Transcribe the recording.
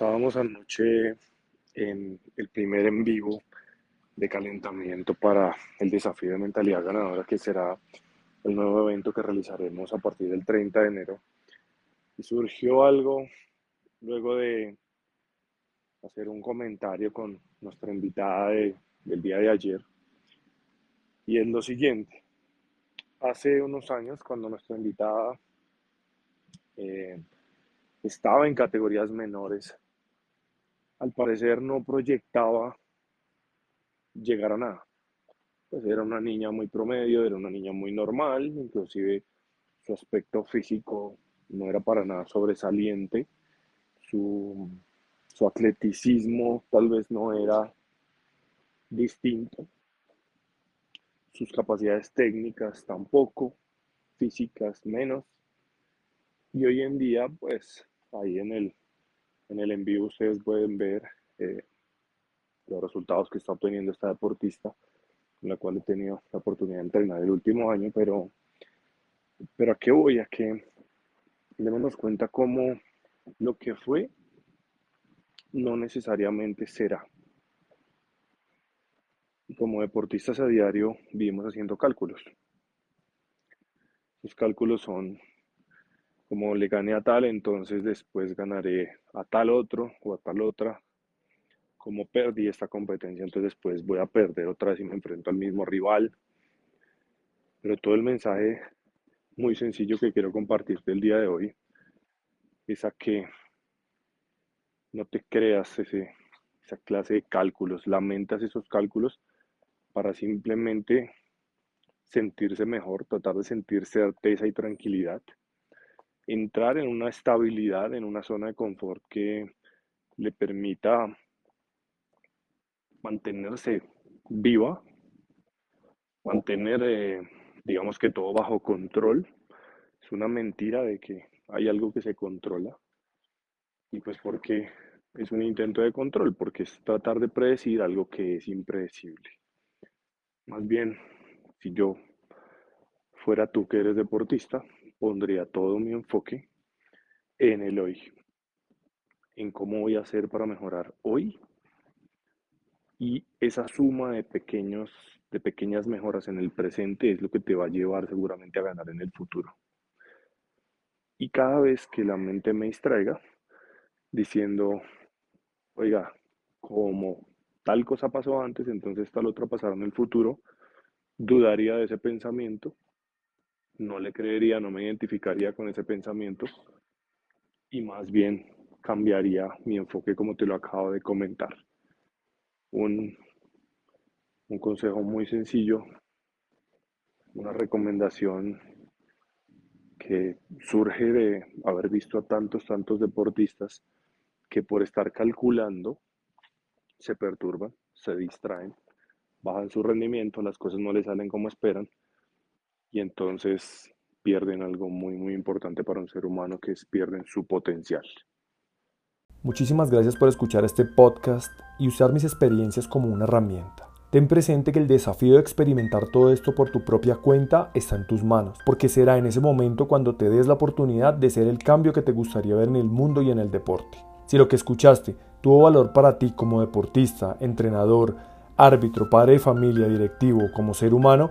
Estábamos anoche en el primer en vivo de calentamiento para el desafío de mentalidad ganadora, que será el nuevo evento que realizaremos a partir del 30 de enero. Y surgió algo luego de hacer un comentario con nuestra invitada del día de ayer. Y es lo siguiente. Hace unos años, cuando nuestra invitada eh, estaba en categorías menores, al parecer no proyectaba llegar a nada. Pues era una niña muy promedio, era una niña muy normal, inclusive su aspecto físico no era para nada sobresaliente, su, su atleticismo tal vez no era distinto, sus capacidades técnicas tampoco, físicas menos. Y hoy en día, pues ahí en el, en el envío ustedes pueden ver eh, los resultados que está obteniendo esta deportista, con la cual he tenido la oportunidad de entrenar el último año, pero, pero ¿a qué voy? A que démonos cuenta cómo lo que fue no necesariamente será. Como deportistas a diario vivimos haciendo cálculos. Los cálculos son como le gané a tal, entonces después ganaré a tal otro o a tal otra. Como perdí esta competencia, entonces después voy a perder otra vez y me enfrento al mismo rival. Pero todo el mensaje muy sencillo que quiero compartirte el día de hoy es a que no te creas ese, esa clase de cálculos, lamentas esos cálculos para simplemente sentirse mejor, tratar de sentir certeza y tranquilidad entrar en una estabilidad, en una zona de confort que le permita mantenerse viva, mantener, eh, digamos que todo bajo control. Es una mentira de que hay algo que se controla. Y pues porque es un intento de control, porque es tratar de predecir algo que es impredecible. Más bien, si yo fuera tú que eres deportista, pondría todo mi enfoque en el hoy, en cómo voy a hacer para mejorar hoy y esa suma de pequeños de pequeñas mejoras en el presente es lo que te va a llevar seguramente a ganar en el futuro. Y cada vez que la mente me distraiga diciendo, oiga, como tal cosa pasó antes, entonces tal otra pasará en el futuro, dudaría de ese pensamiento no le creería, no me identificaría con ese pensamiento y más bien cambiaría mi enfoque como te lo acabo de comentar. Un, un consejo muy sencillo, una recomendación que surge de haber visto a tantos, tantos deportistas que por estar calculando se perturban, se distraen, bajan su rendimiento, las cosas no les salen como esperan y entonces pierden algo muy muy importante para un ser humano que es pierden su potencial. Muchísimas gracias por escuchar este podcast y usar mis experiencias como una herramienta. Ten presente que el desafío de experimentar todo esto por tu propia cuenta está en tus manos, porque será en ese momento cuando te des la oportunidad de ser el cambio que te gustaría ver en el mundo y en el deporte. Si lo que escuchaste tuvo valor para ti como deportista, entrenador, árbitro, padre familia, directivo, como ser humano,